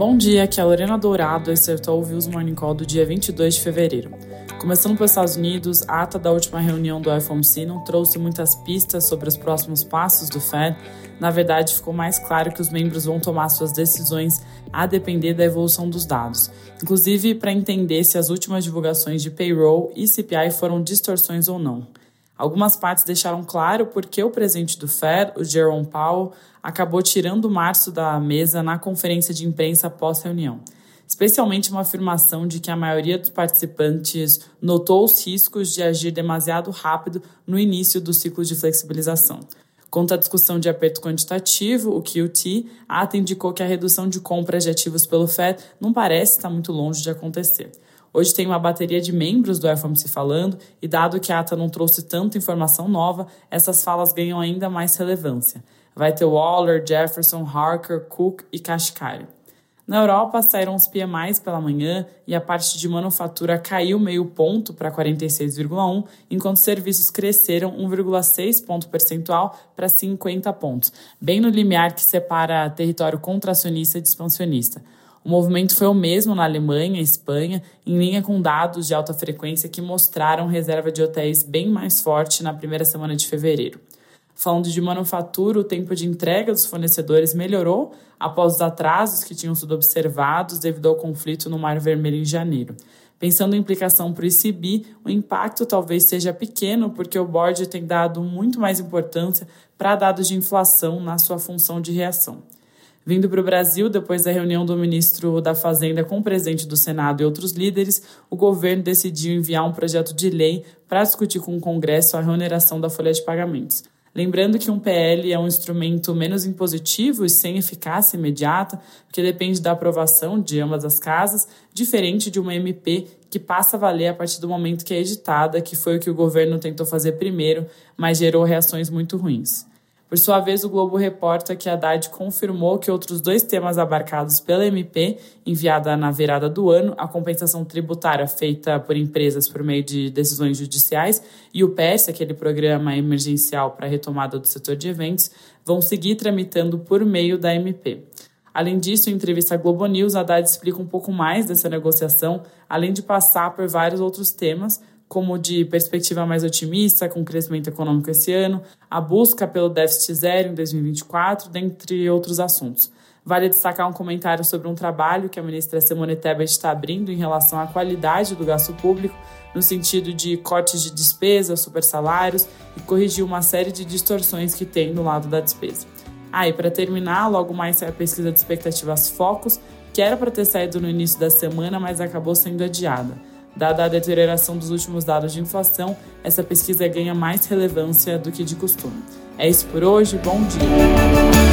Bom dia, aqui é a Lorena Dourado, é o Ouviu Morning Call do dia 22 de fevereiro. Começando pelos Estados Unidos, a ata da última reunião do FOMC não trouxe muitas pistas sobre os próximos passos do Fed. Na verdade, ficou mais claro que os membros vão tomar suas decisões a depender da evolução dos dados, inclusive para entender se as últimas divulgações de payroll e CPI foram distorções ou não. Algumas partes deixaram claro porque o presidente do Fed, o Jerome Powell, acabou tirando março da mesa na conferência de imprensa pós-reunião, especialmente uma afirmação de que a maioria dos participantes notou os riscos de agir demasiado rápido no início do ciclo de flexibilização. Quanto à discussão de aperto quantitativo, o QT, a ata indicou que a redução de compras de ativos pelo Fed não parece estar muito longe de acontecer. Hoje tem uma bateria de membros do FOMC falando, e dado que a ata não trouxe tanta informação nova, essas falas ganham ainda mais relevância. Vai ter Waller, Jefferson, Harker, Cook e Kashkari. Na Europa, saíram os PMIs pela manhã e a parte de manufatura caiu meio ponto para 46,1, enquanto serviços cresceram 1,6 ponto percentual para 50 pontos, bem no limiar que separa território contracionista de expansionista. O movimento foi o mesmo na Alemanha e Espanha, em linha com dados de alta frequência que mostraram reserva de hotéis bem mais forte na primeira semana de fevereiro. Falando de manufatura, o tempo de entrega dos fornecedores melhorou após os atrasos que tinham sido observados devido ao conflito no Mar Vermelho em janeiro. Pensando em implicação para o ICB, o impacto talvez seja pequeno, porque o board tem dado muito mais importância para dados de inflação na sua função de reação. Vindo para o Brasil, depois da reunião do ministro da Fazenda com o presidente do Senado e outros líderes, o governo decidiu enviar um projeto de lei para discutir com o Congresso a reoneração da folha de pagamentos. Lembrando que um PL é um instrumento menos impositivo e sem eficácia imediata, porque depende da aprovação de ambas as casas, diferente de uma MP que passa a valer a partir do momento que é editada, que foi o que o governo tentou fazer primeiro, mas gerou reações muito ruins. Por sua vez, o Globo reporta que a Haddad confirmou que outros dois temas abarcados pela MP, enviada na virada do ano, a compensação tributária feita por empresas por meio de decisões judiciais, e o PES, aquele programa emergencial para a retomada do setor de eventos, vão seguir tramitando por meio da MP. Além disso, em entrevista à Globo News, a Haddad explica um pouco mais dessa negociação, além de passar por vários outros temas, como de perspectiva mais otimista com crescimento econômico esse ano, a busca pelo déficit zero em 2024, dentre outros assuntos. Vale destacar um comentário sobre um trabalho que a ministra Simone Tebet está abrindo em relação à qualidade do gasto público, no sentido de cortes de despesas, supersalários e corrigir uma série de distorções que tem no lado da despesa. Ah, e para terminar, logo mais sai a pesquisa de expectativas Focus, que era para ter saído no início da semana, mas acabou sendo adiada. Dada a deterioração dos últimos dados de inflação, essa pesquisa ganha mais relevância do que de costume. É isso por hoje, bom dia!